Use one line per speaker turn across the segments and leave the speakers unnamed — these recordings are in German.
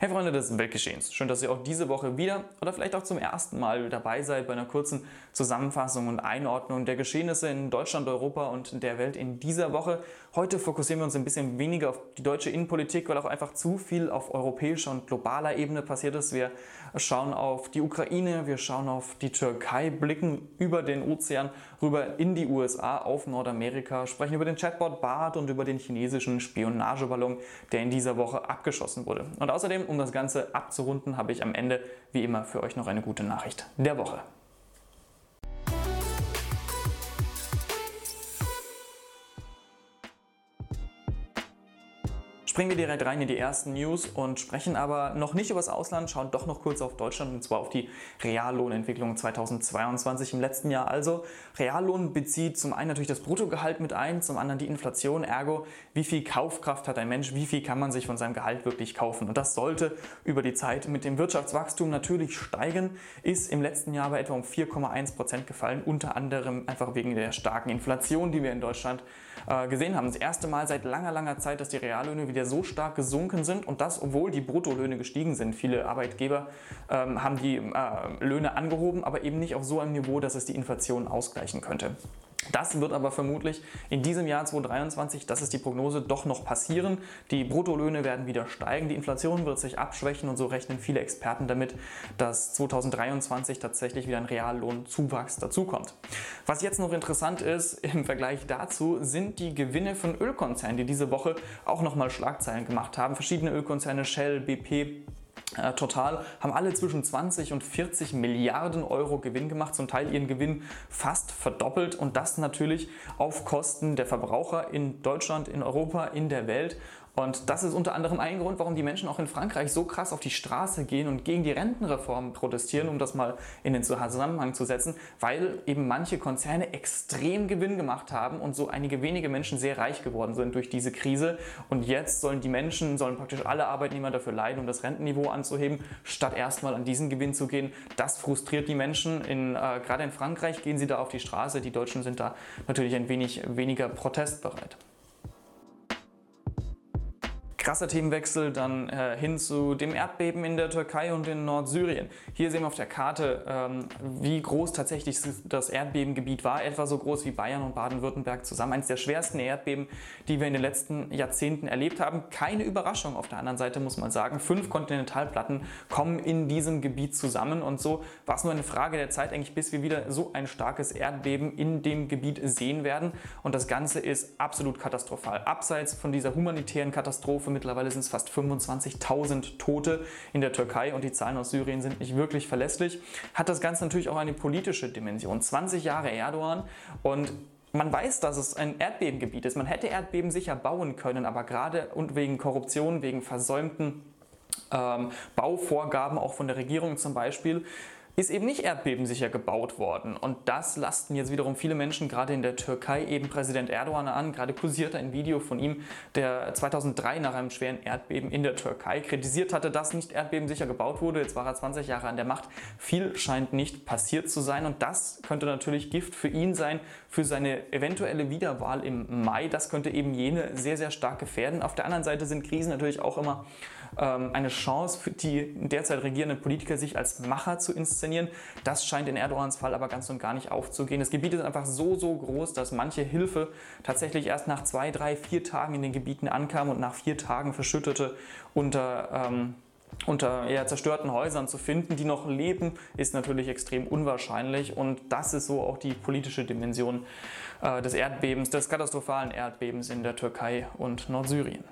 Hey Freunde des Weltgeschehens, schön, dass ihr auch diese Woche wieder oder vielleicht auch zum ersten Mal dabei seid bei einer kurzen Zusammenfassung und Einordnung der Geschehnisse in Deutschland, Europa und der Welt in dieser Woche. Heute fokussieren wir uns ein bisschen weniger auf die deutsche Innenpolitik, weil auch einfach zu viel auf europäischer und globaler Ebene passiert ist. Wir schauen auf die Ukraine, wir schauen auf die Türkei, blicken über den Ozean rüber in die USA, auf Nordamerika, sprechen über den Chatbot BART und über den chinesischen Spionageballon, der in dieser Woche abgeschossen wurde. Und außerdem um das Ganze abzurunden, habe ich am Ende wie immer für euch noch eine gute Nachricht der Woche. Springen wir direkt rein in die ersten News und sprechen aber noch nicht über das Ausland, schauen doch noch kurz auf Deutschland und zwar auf die Reallohnentwicklung 2022 im letzten Jahr. Also Reallohn bezieht zum einen natürlich das Bruttogehalt mit ein, zum anderen die Inflation, ergo wie viel Kaufkraft hat ein Mensch, wie viel kann man sich von seinem Gehalt wirklich kaufen. Und das sollte über die Zeit mit dem Wirtschaftswachstum natürlich steigen, ist im letzten Jahr bei etwa um 4,1 Prozent gefallen, unter anderem einfach wegen der starken Inflation, die wir in Deutschland äh, gesehen haben. Das erste Mal seit langer, langer Zeit, dass die Reallöhne wieder so stark gesunken sind und das, obwohl die Bruttolöhne gestiegen sind. Viele Arbeitgeber ähm, haben die äh, Löhne angehoben, aber eben nicht auf so einem Niveau, dass es die Inflation ausgleichen könnte. Das wird aber vermutlich in diesem Jahr 2023, das ist die Prognose, doch noch passieren. Die Bruttolöhne werden wieder steigen, die Inflation wird sich abschwächen und so rechnen viele Experten damit, dass 2023 tatsächlich wieder ein Reallohnzuwachs dazukommt. Was jetzt noch interessant ist im Vergleich dazu, sind die Gewinne von Ölkonzernen, die diese Woche auch nochmal Schlagzeilen gemacht haben. Verschiedene Ölkonzerne, Shell, BP, total haben alle zwischen 20 und 40 Milliarden Euro Gewinn gemacht, zum Teil ihren Gewinn fast verdoppelt und das natürlich auf Kosten der Verbraucher in Deutschland, in Europa, in der Welt. Und das ist unter anderem ein Grund, warum die Menschen auch in Frankreich so krass auf die Straße gehen und gegen die Rentenreform protestieren, um das mal in den Zusammenhang zu setzen, weil eben manche Konzerne extrem Gewinn gemacht haben und so einige wenige Menschen sehr reich geworden sind durch diese Krise. Und jetzt sollen die Menschen, sollen praktisch alle Arbeitnehmer dafür leiden, um das Rentenniveau anzuheben, statt erstmal an diesen Gewinn zu gehen. Das frustriert die Menschen. In, äh, gerade in Frankreich gehen sie da auf die Straße. Die Deutschen sind da natürlich ein wenig weniger protestbereit krasser Themenwechsel dann äh, hin zu dem Erdbeben in der Türkei und in Nordsyrien. Hier sehen wir auf der Karte, ähm, wie groß tatsächlich das Erdbebengebiet war, etwa so groß wie Bayern und Baden-Württemberg zusammen. Eines der schwersten Erdbeben, die wir in den letzten Jahrzehnten erlebt haben. Keine Überraschung auf der anderen Seite muss man sagen. Fünf Kontinentalplatten kommen in diesem Gebiet zusammen und so war es nur eine Frage der Zeit eigentlich, bis wir wieder so ein starkes Erdbeben in dem Gebiet sehen werden. Und das Ganze ist absolut katastrophal. Abseits von dieser humanitären Katastrophe Mittlerweile sind es fast 25.000 Tote in der Türkei und die Zahlen aus Syrien sind nicht wirklich verlässlich. Hat das Ganze natürlich auch eine politische Dimension. 20 Jahre Erdogan und man weiß, dass es ein Erdbebengebiet ist. Man hätte Erdbeben sicher bauen können, aber gerade und wegen Korruption, wegen versäumten ähm, Bauvorgaben auch von der Regierung zum Beispiel, ist eben nicht erdbebensicher gebaut worden. Und das lasten jetzt wiederum viele Menschen, gerade in der Türkei, eben Präsident Erdogan an. Gerade kursierte ein Video von ihm, der 2003 nach einem schweren Erdbeben in der Türkei kritisiert hatte, dass nicht erdbebensicher gebaut wurde. Jetzt war er 20 Jahre an der Macht. Viel scheint nicht passiert zu sein. Und das könnte natürlich Gift für ihn sein, für seine eventuelle Wiederwahl im Mai. Das könnte eben jene sehr, sehr stark gefährden. Auf der anderen Seite sind Krisen natürlich auch immer eine Chance für die derzeit regierenden Politiker, sich als Macher zu inszenieren. Das scheint in Erdogans Fall aber ganz und gar nicht aufzugehen. Das Gebiet ist einfach so, so groß, dass manche Hilfe tatsächlich erst nach zwei, drei, vier Tagen in den Gebieten ankam und nach vier Tagen verschüttete unter ähm, unter eher zerstörten Häusern zu finden, die noch leben, ist natürlich extrem unwahrscheinlich. Und das ist so auch die politische Dimension äh, des Erdbebens, des katastrophalen Erdbebens in der Türkei und Nordsyrien.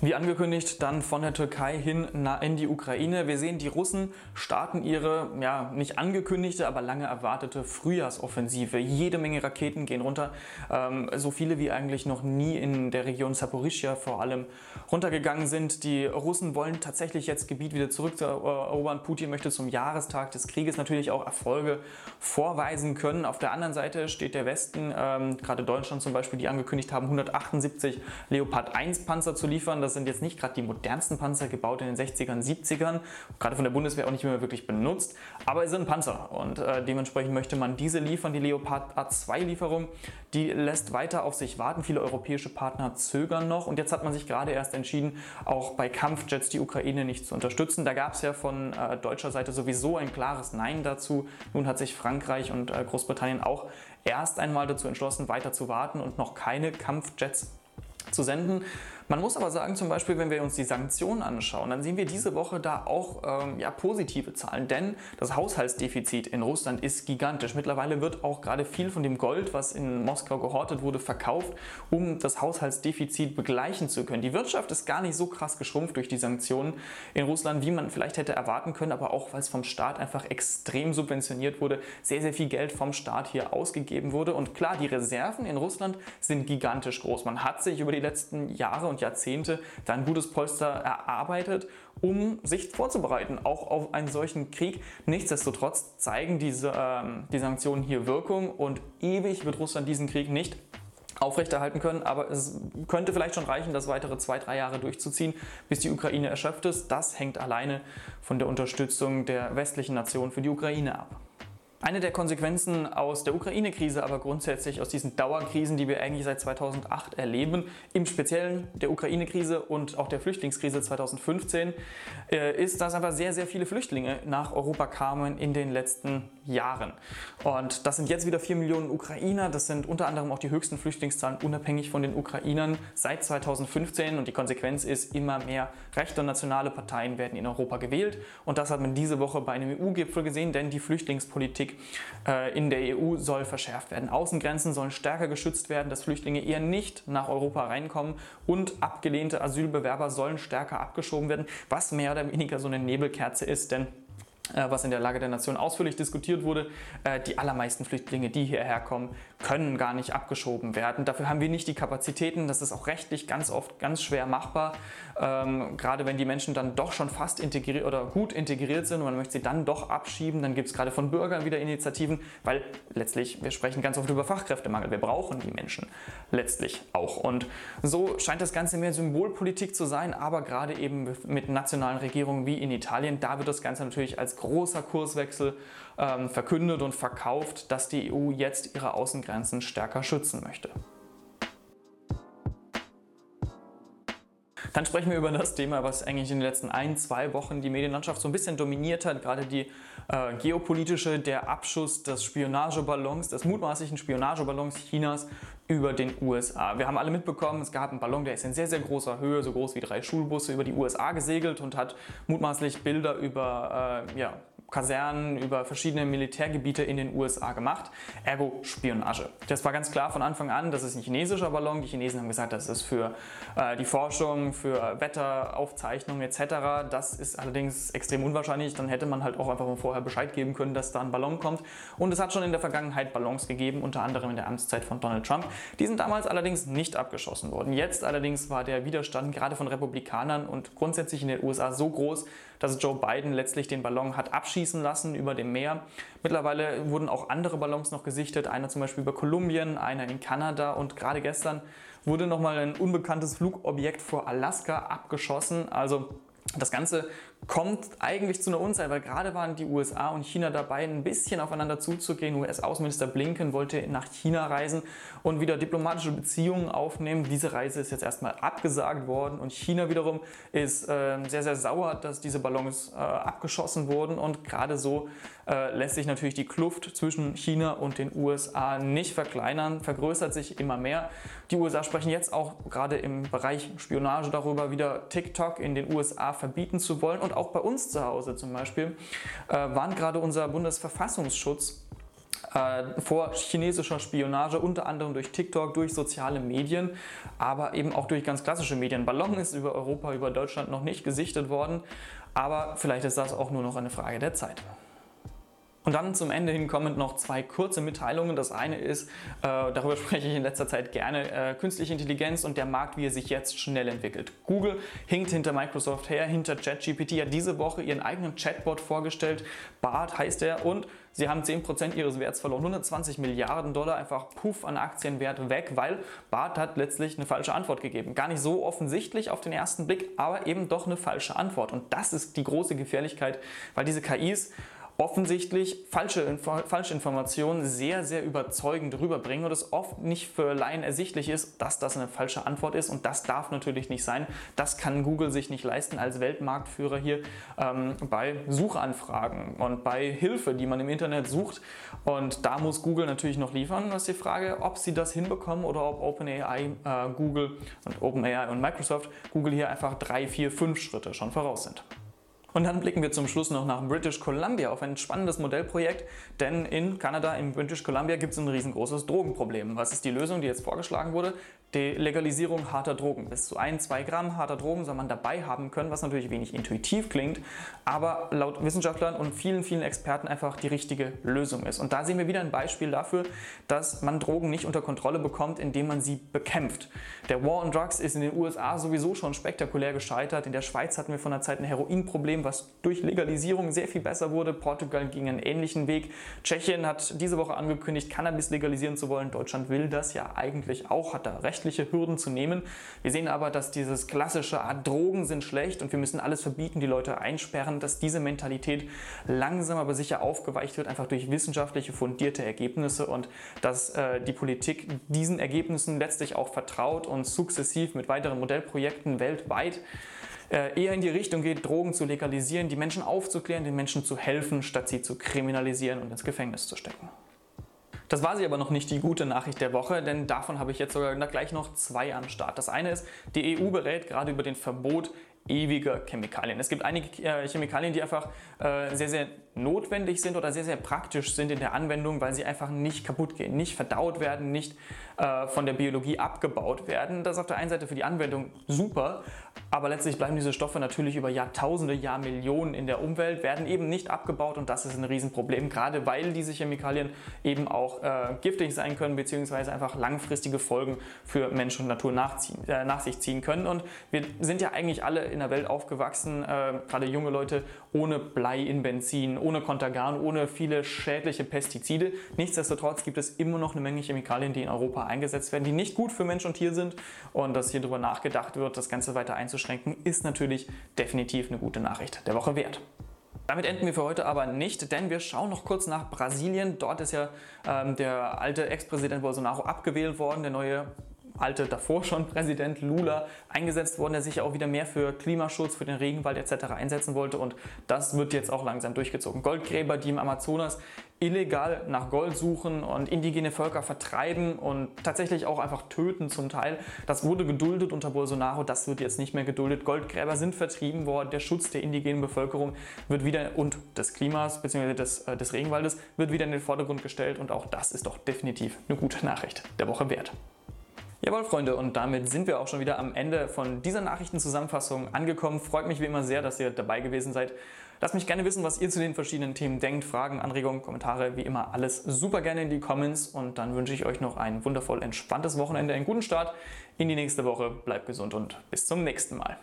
Wie angekündigt, dann von der Türkei hin in die Ukraine. Wir sehen, die Russen starten ihre, ja, nicht angekündigte, aber lange erwartete Frühjahrsoffensive. Jede Menge Raketen gehen runter. Ähm, so viele wie eigentlich noch nie in der Region Saporischia vor allem runtergegangen sind. Die Russen wollen tatsächlich jetzt Gebiet wieder zurückerobern. Putin möchte zum Jahrestag des Krieges natürlich auch Erfolge vorweisen können. Auf der anderen Seite steht der Westen, ähm, gerade Deutschland zum Beispiel, die angekündigt haben, 178 Leopard 1 Panzer zu liefern. Das Sind jetzt nicht gerade die modernsten Panzer, gebaut in den 60ern, 70ern, gerade von der Bundeswehr auch nicht mehr wirklich benutzt, aber es sind Panzer und äh, dementsprechend möchte man diese liefern. Die Leopard A2-Lieferung, die lässt weiter auf sich warten. Viele europäische Partner zögern noch und jetzt hat man sich gerade erst entschieden, auch bei Kampfjets die Ukraine nicht zu unterstützen. Da gab es ja von äh, deutscher Seite sowieso ein klares Nein dazu. Nun hat sich Frankreich und äh, Großbritannien auch erst einmal dazu entschlossen, weiter zu warten und noch keine Kampfjets zu senden. Man muss aber sagen, zum Beispiel, wenn wir uns die Sanktionen anschauen, dann sehen wir diese Woche da auch ähm, ja, positive Zahlen, denn das Haushaltsdefizit in Russland ist gigantisch. Mittlerweile wird auch gerade viel von dem Gold, was in Moskau gehortet wurde, verkauft, um das Haushaltsdefizit begleichen zu können. Die Wirtschaft ist gar nicht so krass geschrumpft durch die Sanktionen in Russland, wie man vielleicht hätte erwarten können, aber auch weil es vom Staat einfach extrem subventioniert wurde, sehr, sehr viel Geld vom Staat hier ausgegeben wurde. Und klar, die Reserven in Russland sind gigantisch groß. Man hat sich über die letzten Jahre und Jahrzehnte da ein gutes Polster erarbeitet, um sich vorzubereiten, auch auf einen solchen Krieg. Nichtsdestotrotz zeigen diese ähm, die Sanktionen hier Wirkung und ewig wird Russland diesen Krieg nicht aufrechterhalten können, aber es könnte vielleicht schon reichen, das weitere zwei, drei Jahre durchzuziehen, bis die Ukraine erschöpft ist. Das hängt alleine von der Unterstützung der westlichen Nationen für die Ukraine ab. Eine der Konsequenzen aus der Ukraine-Krise, aber grundsätzlich aus diesen Dauerkrisen, die wir eigentlich seit 2008 erleben, im Speziellen der Ukraine-Krise und auch der Flüchtlingskrise 2015, äh, ist, dass einfach sehr, sehr viele Flüchtlinge nach Europa kamen in den letzten Jahren. Und das sind jetzt wieder 4 Millionen Ukrainer. Das sind unter anderem auch die höchsten Flüchtlingszahlen unabhängig von den Ukrainern seit 2015. Und die Konsequenz ist, immer mehr rechte und nationale Parteien werden in Europa gewählt. Und das hat man diese Woche bei einem EU-Gipfel gesehen, denn die Flüchtlingspolitik äh, in der EU soll verschärft werden. Außengrenzen sollen stärker geschützt werden, dass Flüchtlinge eher nicht nach Europa reinkommen und abgelehnte Asylbewerber sollen stärker abgeschoben werden, was mehr oder weniger so eine Nebelkerze ist, denn was in der Lage der Nation ausführlich diskutiert wurde. Äh, die allermeisten Flüchtlinge, die hierher kommen, können gar nicht abgeschoben werden. Dafür haben wir nicht die Kapazitäten. Das ist auch rechtlich ganz oft ganz schwer machbar. Ähm, gerade wenn die Menschen dann doch schon fast integriert oder gut integriert sind und man möchte sie dann doch abschieben, dann gibt es gerade von Bürgern wieder Initiativen, weil letztlich, wir sprechen ganz oft über Fachkräftemangel. Wir brauchen die Menschen letztlich auch. Und so scheint das Ganze mehr Symbolpolitik zu sein, aber gerade eben mit nationalen Regierungen wie in Italien, da wird das Ganze natürlich als großer Kurswechsel ähm, verkündet und verkauft, dass die EU jetzt ihre Außengrenzen stärker schützen möchte. Dann sprechen wir über das Thema, was eigentlich in den letzten ein, zwei Wochen die Medienlandschaft so ein bisschen dominiert hat, gerade die äh, geopolitische, der Abschuss des Spionageballons, des mutmaßlichen Spionageballons Chinas über den USA. Wir haben alle mitbekommen, es gab einen Ballon, der ist in sehr, sehr großer Höhe, so groß wie drei Schulbusse, über die USA gesegelt und hat mutmaßlich Bilder über äh, ja, Kasernen, über verschiedene Militärgebiete in den USA gemacht. Ergo Spionage. Das war ganz klar von Anfang an, das ist ein chinesischer Ballon. Die Chinesen haben gesagt, das ist für äh, die Forschung, für Wetteraufzeichnungen etc. Das ist allerdings extrem unwahrscheinlich. Dann hätte man halt auch einfach mal vorher Bescheid geben können, dass da ein Ballon kommt. Und es hat schon in der Vergangenheit Ballons gegeben, unter anderem in der Amtszeit von Donald Trump. Die sind damals allerdings nicht abgeschossen worden. Jetzt allerdings war der Widerstand gerade von Republikanern und grundsätzlich in den USA so groß, dass Joe Biden letztlich den Ballon hat abschießen lassen über dem Meer. Mittlerweile wurden auch andere Ballons noch gesichtet, einer zum Beispiel über Kolumbien, einer in Kanada und gerade gestern wurde nochmal ein unbekanntes Flugobjekt vor Alaska abgeschossen. Also das Ganze kommt eigentlich zu einer Unzeit, weil gerade waren die USA und China dabei, ein bisschen aufeinander zuzugehen. US-Außenminister Blinken wollte nach China reisen und wieder diplomatische Beziehungen aufnehmen. Diese Reise ist jetzt erstmal abgesagt worden und China wiederum ist äh, sehr, sehr sauer, dass diese Ballons äh, abgeschossen wurden und gerade so äh, lässt sich natürlich die Kluft zwischen China und den USA nicht verkleinern, vergrößert sich immer mehr. Die USA sprechen jetzt auch gerade im Bereich Spionage darüber, wieder TikTok in den USA verbieten zu wollen und auch bei uns zu Hause zum Beispiel äh, warnt gerade unser Bundesverfassungsschutz äh, vor chinesischer Spionage, unter anderem durch TikTok, durch soziale Medien, aber eben auch durch ganz klassische Medien. Ballon ist über Europa, über Deutschland noch nicht gesichtet worden, aber vielleicht ist das auch nur noch eine Frage der Zeit. Und dann zum Ende hin kommen noch zwei kurze Mitteilungen. Das eine ist, äh, darüber spreche ich in letzter Zeit gerne, äh, künstliche Intelligenz und der Markt, wie er sich jetzt schnell entwickelt. Google hinkt hinter Microsoft her, hinter ChatGPT hat diese Woche ihren eigenen Chatbot vorgestellt. Bart heißt er und sie haben 10% ihres Werts verloren. 120 Milliarden Dollar einfach puff an Aktienwert weg, weil Bart hat letztlich eine falsche Antwort gegeben. Gar nicht so offensichtlich auf den ersten Blick, aber eben doch eine falsche Antwort. Und das ist die große Gefährlichkeit, weil diese KIs offensichtlich falsche, falsche Informationen sehr, sehr überzeugend rüberbringen und es oft nicht für Laien ersichtlich ist, dass das eine falsche Antwort ist und das darf natürlich nicht sein. Das kann Google sich nicht leisten als Weltmarktführer hier ähm, bei Suchanfragen und bei Hilfe, die man im Internet sucht und da muss Google natürlich noch liefern. Das ist die Frage, ob sie das hinbekommen oder ob OpenAI, äh, Google und OpenAI und Microsoft Google hier einfach drei, vier, fünf Schritte schon voraus sind. Und dann blicken wir zum Schluss noch nach British Columbia auf ein spannendes Modellprojekt, denn in Kanada, in British Columbia, gibt es ein riesengroßes Drogenproblem. Was ist die Lösung, die jetzt vorgeschlagen wurde? Die Legalisierung harter Drogen. Bis zu 1, 2 Gramm harter Drogen soll man dabei haben können, was natürlich wenig intuitiv klingt, aber laut Wissenschaftlern und vielen, vielen Experten einfach die richtige Lösung ist. Und da sehen wir wieder ein Beispiel dafür, dass man Drogen nicht unter Kontrolle bekommt, indem man sie bekämpft. Der War on Drugs ist in den USA sowieso schon spektakulär gescheitert. In der Schweiz hatten wir von der Zeit ein Heroinproblem, was durch Legalisierung sehr viel besser wurde. Portugal ging einen ähnlichen Weg. Tschechien hat diese Woche angekündigt, Cannabis legalisieren zu wollen. Deutschland will das ja eigentlich auch, hat da rechtliche Hürden zu nehmen. Wir sehen aber, dass dieses klassische Art ah, Drogen sind schlecht und wir müssen alles verbieten, die Leute einsperren, dass diese Mentalität langsam aber sicher aufgeweicht wird, einfach durch wissenschaftliche fundierte Ergebnisse und dass äh, die Politik diesen Ergebnissen letztlich auch vertraut und sukzessiv mit weiteren Modellprojekten weltweit äh, eher in die Richtung geht, Drogen zu legalisieren, die Menschen aufzuklären, den Menschen zu helfen, statt sie zu kriminalisieren und ins Gefängnis zu stecken. Das war sie aber noch nicht die gute Nachricht der Woche, denn davon habe ich jetzt sogar gleich noch zwei am Start. Das eine ist, die EU berät gerade über den Verbot ewiger Chemikalien. Es gibt einige äh, Chemikalien, die einfach äh, sehr, sehr notwendig sind oder sehr, sehr praktisch sind in der Anwendung, weil sie einfach nicht kaputt gehen, nicht verdaut werden, nicht äh, von der Biologie abgebaut werden. Das ist auf der einen Seite für die Anwendung super, aber letztlich bleiben diese Stoffe natürlich über Jahrtausende, Jahrmillionen in der Umwelt, werden eben nicht abgebaut und das ist ein Riesenproblem, gerade weil diese Chemikalien eben auch äh, giftig sein können, beziehungsweise einfach langfristige Folgen für Mensch und Natur äh, nach sich ziehen können. Und wir sind ja eigentlich alle in der Welt aufgewachsen, äh, gerade junge Leute, ohne Blei in Benzin, ohne Kontergan, ohne viele schädliche Pestizide. Nichtsdestotrotz gibt es immer noch eine Menge Chemikalien, die in Europa eingesetzt werden, die nicht gut für Mensch und Tier sind. Und dass hier darüber nachgedacht wird, das Ganze weiter einzuschränken, ist natürlich definitiv eine gute Nachricht der Woche wert. Damit enden wir für heute aber nicht, denn wir schauen noch kurz nach Brasilien. Dort ist ja ähm, der alte Ex-Präsident Bolsonaro abgewählt worden, der neue alte davor schon Präsident Lula eingesetzt worden, der sich auch wieder mehr für Klimaschutz, für den Regenwald etc. einsetzen wollte und das wird jetzt auch langsam durchgezogen. Goldgräber, die im Amazonas illegal nach Gold suchen und indigene Völker vertreiben und tatsächlich auch einfach töten zum Teil. Das wurde geduldet unter Bolsonaro, das wird jetzt nicht mehr geduldet. Goldgräber sind vertrieben worden, der Schutz der indigenen Bevölkerung wird wieder und des Klimas bzw. Des, äh, des Regenwaldes wird wieder in den Vordergrund gestellt und auch das ist doch definitiv eine gute Nachricht der Woche wert. Jawohl, Freunde, und damit sind wir auch schon wieder am Ende von dieser Nachrichtenzusammenfassung angekommen. Freut mich wie immer sehr, dass ihr dabei gewesen seid. Lasst mich gerne wissen, was ihr zu den verschiedenen Themen denkt. Fragen, Anregungen, Kommentare, wie immer alles super gerne in die Comments. Und dann wünsche ich euch noch ein wundervoll entspanntes Wochenende, einen guten Start in die nächste Woche. Bleibt gesund und bis zum nächsten Mal.